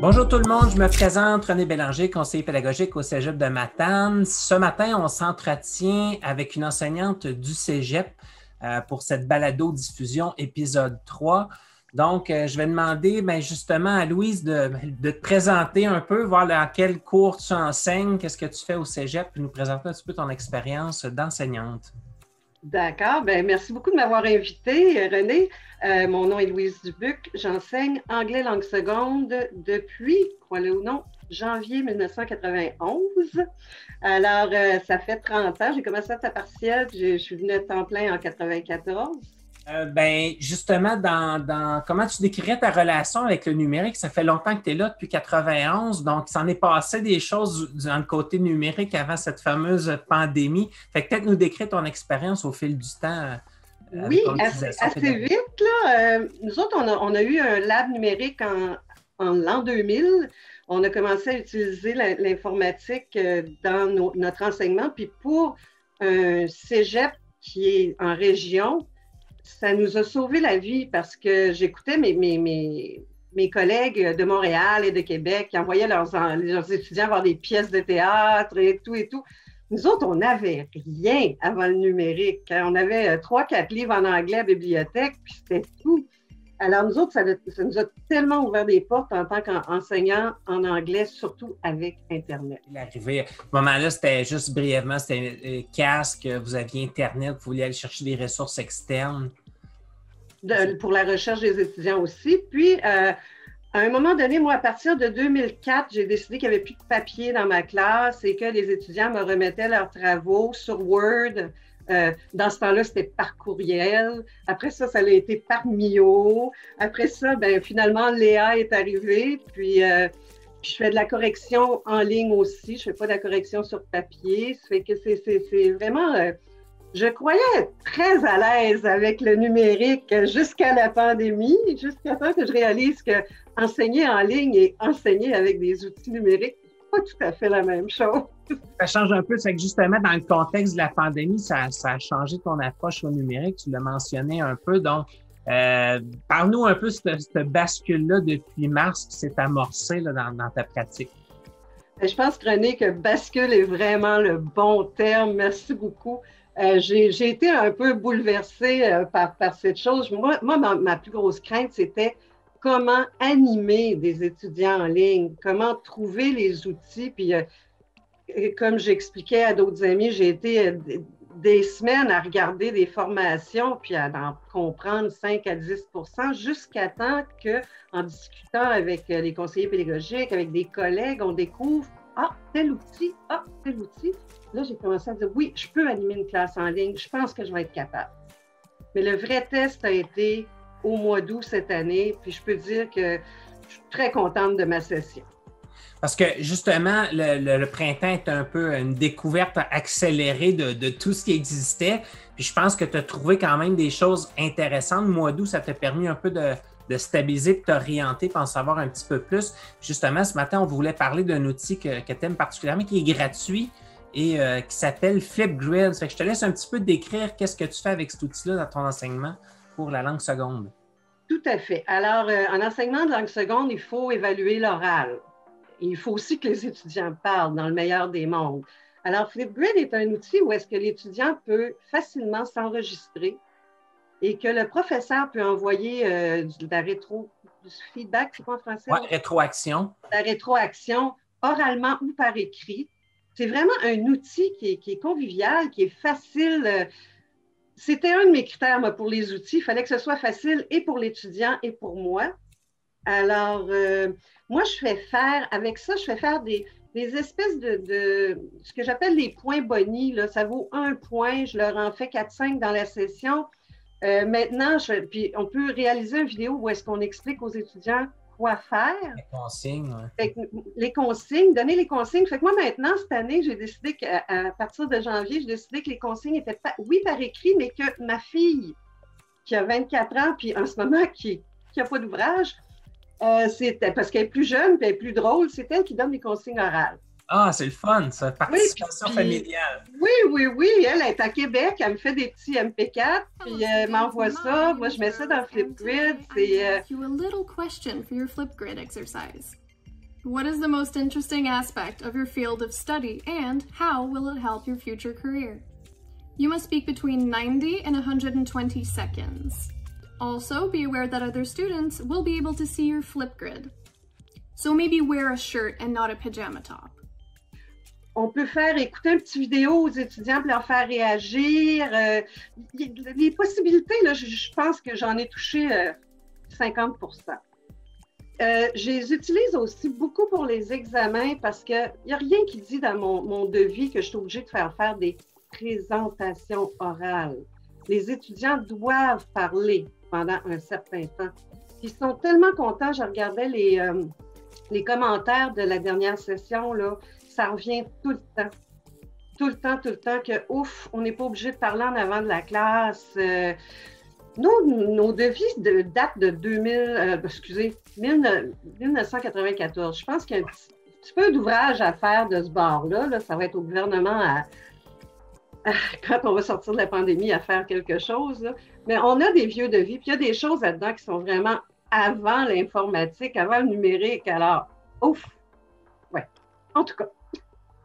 Bonjour tout le monde, je me présente René Bélanger, conseiller pédagogique au Cégep de Matane. Ce matin, on s'entretient avec une enseignante du Cégep euh, pour cette balado-diffusion épisode 3. Donc, euh, je vais demander ben, justement à Louise de, te présenter un peu, voir dans quel cours tu enseignes, qu'est-ce que tu fais au Cégep, puis nous présenter un petit peu ton expérience d'enseignante. D'accord. Ben, merci beaucoup de m'avoir invité, René. Euh, mon nom est Louise Dubuc. J'enseigne anglais langue seconde depuis, croyez-le ou non, janvier 1991. Alors, euh, ça fait 30 ans. J'ai commencé à ta partielle, je suis venue à temps plein en 94. Euh, ben, justement, dans, comment tu décrirais ta relation avec le numérique? Ça fait longtemps que tu es là depuis 91, donc ça en est passé des choses dans le côté numérique avant cette fameuse pandémie. Fait que peut-être nous décrire ton expérience au fil du temps. Euh, oui, assez, vite. Là, euh, nous autres, on a, eu un lab numérique en, en l'an 2000. On a commencé à utiliser l'informatique dans notre enseignement. Puis pour un cégep qui est en région, ça nous a sauvé la vie parce que j'écoutais mes, mes, mes, collègues de Montréal et de Québec qui envoyaient leurs, leurs, étudiants voir des pièces de théâtre et tout et tout. Nous autres, on n'avait rien avant le numérique. On avait euh, trois, quatre livres en anglais à la bibliothèque, puis c'était tout. Alors, nous autres, ça, nous a tellement ouvert des portes en tant qu'enseignants en anglais, surtout avec Internet. L'arrivée, à ce moment-là, c'était juste brièvement, c'était euh, casque, vous aviez Internet, vous vouliez aller chercher des ressources externes. Pour la recherche des étudiants aussi. Puis, euh, à un moment donné, moi, à partir de 2004, j'ai décidé qu'il n'y avait plus de papier dans ma classe et que les étudiants me remettaient leurs travaux sur Word euh, dans ce temps-là, c'était par courriel. Après ça, ça a été par Mio. Après ça, ben, finalement, Léa est arrivée. Puis, euh, je fais de la correction en ligne aussi. Je ne fais pas de la correction sur papier. Ça fait que c'est vraiment. Je croyais être très à l'aise avec le numérique jusqu'à la pandémie, jusqu'à temps que je réalise que enseigner en ligne et enseigner avec des outils numériques, pas tout à fait la même chose. Ça change un peu, c'est que justement, dans le contexte de la pandémie, ça, a changé ton approche au numérique, tu l'as mentionné un peu. Donc, euh, parle-nous un peu de cette, bascule-là depuis mars qui s'est amorcée dans, ta pratique. Ben, je pense, René, que bascule est vraiment le bon terme. Merci beaucoup. Euh, j'ai été un peu bouleversée euh, par, cette chose. Moi, ma, plus grosse crainte, c'était comment animer des étudiants en ligne, comment trouver les outils. Puis, euh, comme j'expliquais à d'autres amis, j'ai été des semaines à regarder des formations, puis à en comprendre 5 à 10% jusqu'à temps qu'en discutant avec les conseillers pédagogiques, avec des collègues, on découvre Ah, tel outil, ah, tel outil. Là, j'ai commencé à dire Oui, je peux animer une classe en ligne, je pense que je vais être capable. Mais le vrai test a été au mois d'août cette année. Puis je peux dire que je suis très contente de ma session. Parce que justement, le, printemps est un peu une découverte accélérée de, tout ce qui existait. Puis je pense que tu as trouvé quand même des choses intéressantes. Le mois d'août, ça t'a permis un peu de, stabiliser, de t'orienter, pour en savoir un petit peu plus. Justement, ce matin, on voulait parler d'un outil que, tu aimes particulièrement, qui est gratuit et euh, qui s'appelle Flipgrid. je te laisse un petit peu décrire qu'est-ce que tu fais avec cet outil-là dans ton enseignement pour la langue seconde. Tout à fait. Alors, euh, en enseignement de langue seconde, il faut évaluer l'oral. Il faut aussi que les étudiants parlent dans le meilleur des mondes. Alors, Flipgrid est un outil où est-ce que l'étudiant peut facilement s'enregistrer et que le professeur peut envoyer euh, de la rétro, du feedback, c'est quoi en français? Oui, rétroaction. La rétroaction oralement ou par écrit. C'est vraiment un outil qui est, convivial, qui est facile. Euh, c'était un de mes critères pour les outils. Il fallait que ce soit facile et pour l'étudiant et pour moi. Alors, euh, moi, je fais faire, avec ça, je fais faire des, espèces de, ce que j'appelle les points bonnies. Là. Ça vaut un point. Je leur en fais 4-5 dans la session. Euh, maintenant, puis on peut réaliser une vidéo où est-ce qu'on explique aux étudiants quoi faire. Les consignes, Les consignes, donner les consignes. Fait que moi, maintenant, cette année, j'ai décidé qu'à partir de janvier, j'ai décidé que les consignes étaient, pas, oui, par écrit, mais que ma fille, qui a 24 ans, puis en ce moment, qui n'a pas d'ouvrage, euh, parce qu'elle est plus jeune, puis elle est plus drôle, c'est elle qui donne les consignes orales. Ah, c'est le fun, ça, participation familiale. Oui, oui, oui. Elle est à Québec, elle me fait des petits MP4, puis elle m'envoie ça. Moi, je mets ça dans Flipgrid. C'est. You a little question for your Flipgrid exercise. What is the most interesting aspect of your field of study and how will it help your future career? You must speak between 90 and 120 seconds. Also, be aware that other students will be able to see your Flipgrid. So maybe wear a shirt and not a pajama top. On peut faire écouter une petite vidéo aux étudiants pour leur faire réagir. Euh, les possibilités, je, pense que j'en ai touché euh, 50 euh, je les utilise aussi beaucoup pour les examens parce qu'il n'y a rien qui dit dans mon, mon, devis que je suis obligée de faire faire des présentations orales. Les étudiants doivent parler pendant un certain temps. Ils sont tellement contents. Je regardais les, euh, commentaires de la dernière session, ça revient tout le temps. Tout le temps, tout le temps que, ouf, on n'est pas obligé de parler en avant de la classe. Euh, nos, nos devis de, datent de 2000, euh, excusez, 1994. Je pense qu'il y a un petit, peu d'ouvrage à faire de ce bord-là. Là. Ça va être au gouvernement à, quand on va sortir de la pandémie à faire quelque chose. Mais on a des vieux devis, puis il y a des choses là-dedans qui sont vraiment avant l'informatique, avant le numérique. Alors, ouf! Ouais. En tout cas.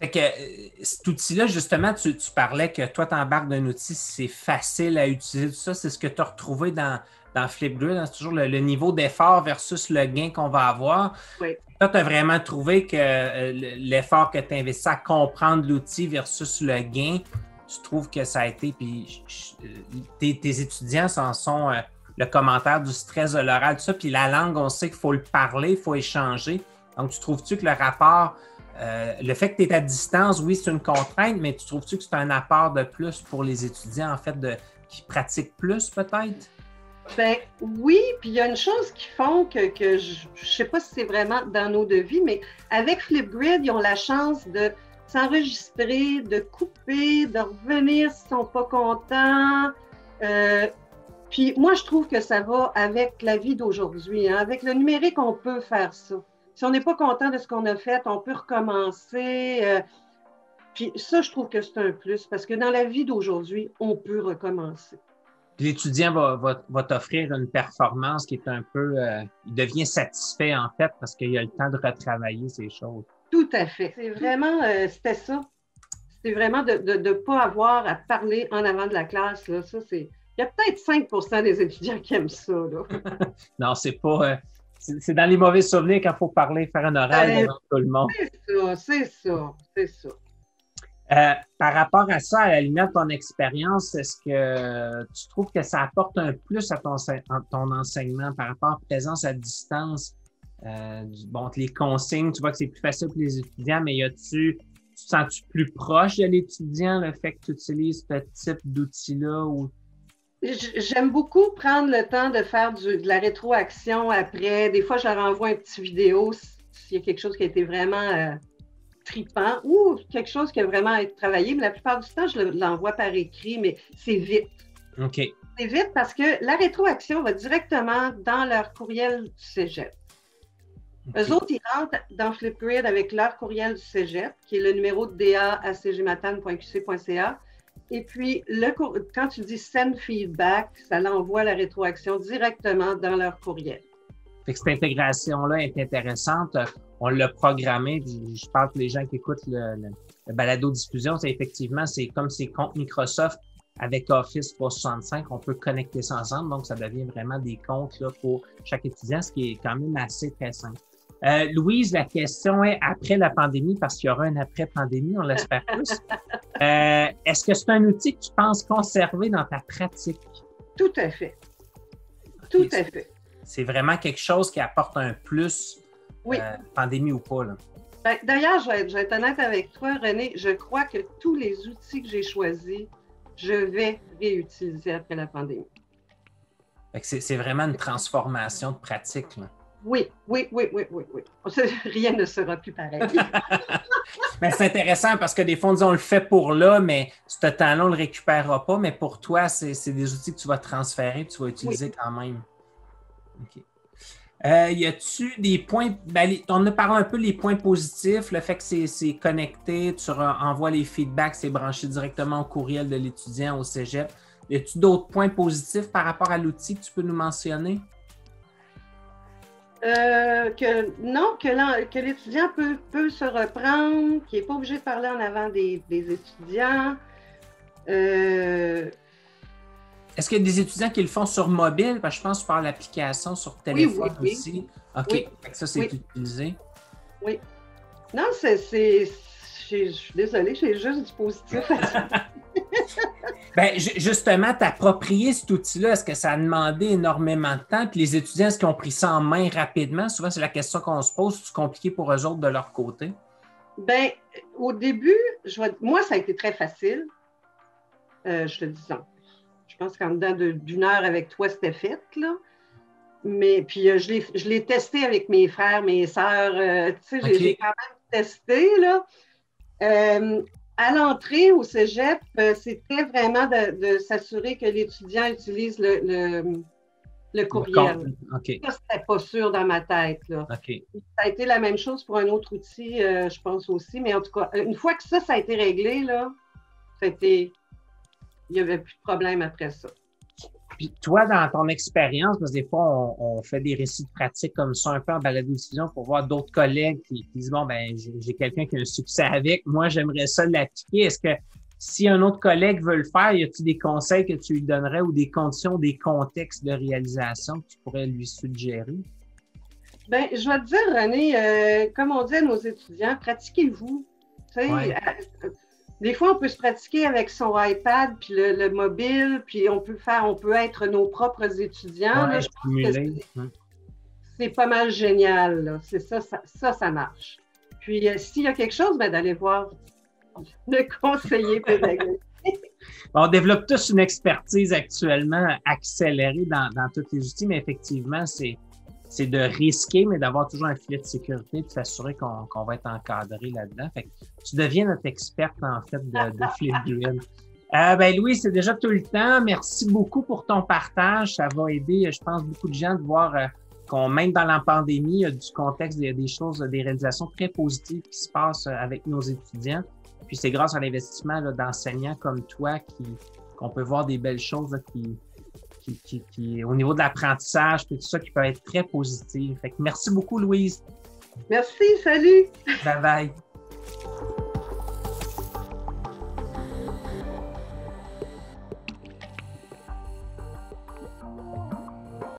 Fait que euh, cet outil-là, justement, tu, tu, parlais que toi, tu embarques d'un outil, c'est facile à utiliser, tout ça. C'est ce que tu as retrouvé dans, dans Flipgrid. Hein? C'est toujours le, le niveau d'effort versus le gain qu'on va avoir. Oui. Toi, tu as vraiment trouvé que euh, l'effort que tu investis à comprendre l'outil versus le gain, tu trouves que ça a été, puis je, tes, tes, étudiants s'en sont euh, le commentaire du stress de l'oral, tout ça, puis la langue, on sait qu'il faut le parler, il faut échanger. Donc, tu trouves-tu que le rapport euh, le fait que tu es à distance, oui, c'est une contrainte, mais tu trouves-tu que c'est un apport de plus pour les étudiants, en fait, qui pratiquent plus, peut-être? Ben oui, puis il y a une chose qui font que, que je ne sais pas si c'est vraiment dans nos devis, mais avec Flipgrid, ils ont la chance de s'enregistrer, de couper, de revenir s'ils ne sont pas contents. Euh, puis moi, je trouve que ça va avec la vie d'aujourd'hui. Hein. Avec le numérique, on peut faire ça. Si on n'est pas content de ce qu'on a fait, on peut recommencer. Euh, puis ça, je trouve que c'est un plus parce que dans la vie d'aujourd'hui, on peut recommencer. L'étudiant va, va, va t'offrir une performance qui est un peu. Euh, il devient satisfait en fait parce qu'il a le temps de retravailler ces choses. Tout à fait. C'est vraiment, euh, c'était ça. C'était vraiment de ne pas avoir à parler en avant de la classe. Là. Ça, c'est. Il y a peut-être 5% des étudiants qui aiment ça. Là. non, c'est pas. Euh, c'est dans les mauvais souvenirs qu'il faut parler, faire un oral Ben, devant tout le monde. C'est ça, c'est ça, c'est ça. Euh, par rapport à ça, à la limite, ton expérience, est-ce que tu trouves que ça apporte un plus à ton, à ton enseignement par rapport à présence à distance? Euh, bon, les consignes, tu vois que c'est plus facile pour les étudiants, mais y a-tu, tu te sens-tu plus proche de l'étudiant, le fait que tu utilises ce type d'outil-là? Ou... J'aime beaucoup prendre le temps de faire du, de la rétroaction après. Des fois, je leur envoie une petite vidéo s'il y a quelque chose qui a été vraiment euh, tripant ou quelque chose qui a vraiment été travaillé. Mais la plupart du temps, je l'envoie par écrit, mais c'est vite. OK. C'est vite parce que la rétroaction va directement dans leur courriel du cégep. Okay. Eux autres, ils rentrent dans Flipgrid avec leur courriel du cégep, qui est le numéro de DA à cgmatane.qc.ca. Et puis, le, quand tu dis send feedback, ça l'envoie la rétroaction directement dans leur courriel. Cette intégration-là est intéressante. On l'a programmé. Je parle que les gens qui écoutent le, le balado-diffusion, c'est effectivement, c'est comme ces comptes Microsoft avec Office 365, on peut connecter ça ensemble. Donc, ça devient vraiment des comptes là, pour chaque étudiant, ce qui est quand même assez très simple. Euh, Louise, la question est après la pandémie, parce qu'il y aura un après-pandémie, on l'espère tous. Euh, Est-ce que c'est un outil que tu penses conserver dans ta pratique? Tout à fait. Tout okay. à fait. C'est vraiment quelque chose qui apporte un plus, oui. euh, pandémie ou pas. Ben, D'ailleurs, je, je, vais être honnête avec toi, René. Je crois que tous les outils que j'ai choisis, je vais réutiliser après la pandémie. C'est vraiment une transformation de pratique. Là. Oui, oui, oui, oui, oui, oui. Rien ne sera plus pareil. mais c'est intéressant parce que des fois, on dit on le fait pour là, mais ce temps-là, on ne le récupérera pas. Mais pour toi, c'est des outils que tu vas transférer tu vas utiliser oui. quand même. OK. Euh, y a-tu des points, ben, on a parlé un peu les points positifs, le fait que c'est connecté, tu envoies les feedbacks, c'est branché directement au courriel de l'étudiant au cégep. Y a-tu d'autres points positifs par rapport à l'outil que tu peux nous mentionner? Euh, que non, que l'étudiant peut, peut, se reprendre, qu'il n'est pas obligé de parler en avant des, étudiants. Euh, Est-ce qu'il y a des étudiants qui le font sur mobile? Parce que je pense par l'application sur téléphone aussi. OK, ça, c'est utilisé. Oui. Non, c'est. Je suis désolée, j'ai juste du positif ben, justement, t'approprier cet outil-là, est-ce que ça a demandé énormément de temps? Puis les étudiants, est-ce qu'ils ont pris ça en main rapidement? Souvent, c'est la question qu'on se pose. C'est compliqué pour eux autres de leur côté? Ben, au début, je moi, ça a été très facile. Euh, je te dis ça. Je pense qu'en dedans d'une heure avec toi, c'était fait, là. Mais puis, euh, je l'ai testé avec mes frères, mes sœurs. Euh, tu sais, j'ai quand même testé, là à l'entrée au cégep, euh, c'était vraiment de, s'assurer que l'étudiant utilise le, le, courriel. Okay. Ça, c'était pas sûr dans ma tête. Là. Ça a été la même chose pour un autre outil, euh, je pense aussi. Mais en tout cas, une fois que ça, ça a été réglé, là, été... il n'y avait plus de problème après ça. Puis toi, dans ton expérience, parce que des fois, on, fait des récits de pratique comme ça un peu en balado-diffusion pour voir d'autres collègues qui, disent, bon, ben j'ai quelqu'un qui a un succès avec, moi, j'aimerais ça l'appliquer. Est-ce que si un autre collègue veut le faire, y a-t-il des conseils que tu lui donnerais ou des conditions, des contextes de réalisation que tu pourrais lui suggérer? Bien, je vais te dire, René, euh, comme on dit à nos étudiants, pratiquez-vous. Euh, des fois, on peut se pratiquer avec son iPad puis le, mobile, puis on peut faire, on peut être nos propres étudiants. c'est pas mal génial. C'est ça, ça, ça, marche. Puis euh, s'il y a quelque chose, ben, d'aller voir le conseiller pédagogique. on développe tous une expertise actuellement accélérée dans, dans tous les outils, mais effectivement, c'est c'est de risquer, mais d'avoir toujours un filet de sécurité, de s'assurer qu'on va être encadré là-dedans. tu deviens notre experte, en fait, de, de Flipgrid. Euh, ben Louis, c'est déjà tout le temps. Merci beaucoup pour ton partage. Ça va aider, je pense, beaucoup de gens de voir euh, qu'on, même dans la pandémie, il y a du contexte, il y a des choses, des réalisations très positives qui se passent euh, avec nos étudiants. Puis c'est grâce à l'investissement d'enseignants comme toi qu'on peut voir des belles choses qui, qui, au niveau de l'apprentissage, tout ça qui peut être très positif. Fait merci beaucoup, Louise. Merci, salut. Bye bye.